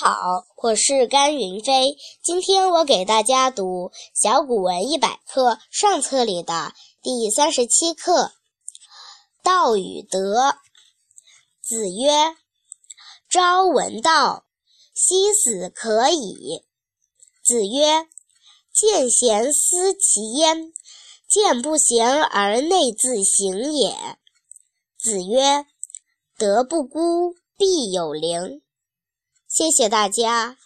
好，我是甘云飞。今天我给大家读《小古文一百课》上册里的第三十七课《道与德》。子曰：“朝闻道，夕死可矣。”子曰：“见贤思齐焉，见不贤而内自省也。”子曰：“德不孤，必有邻。”谢谢大家。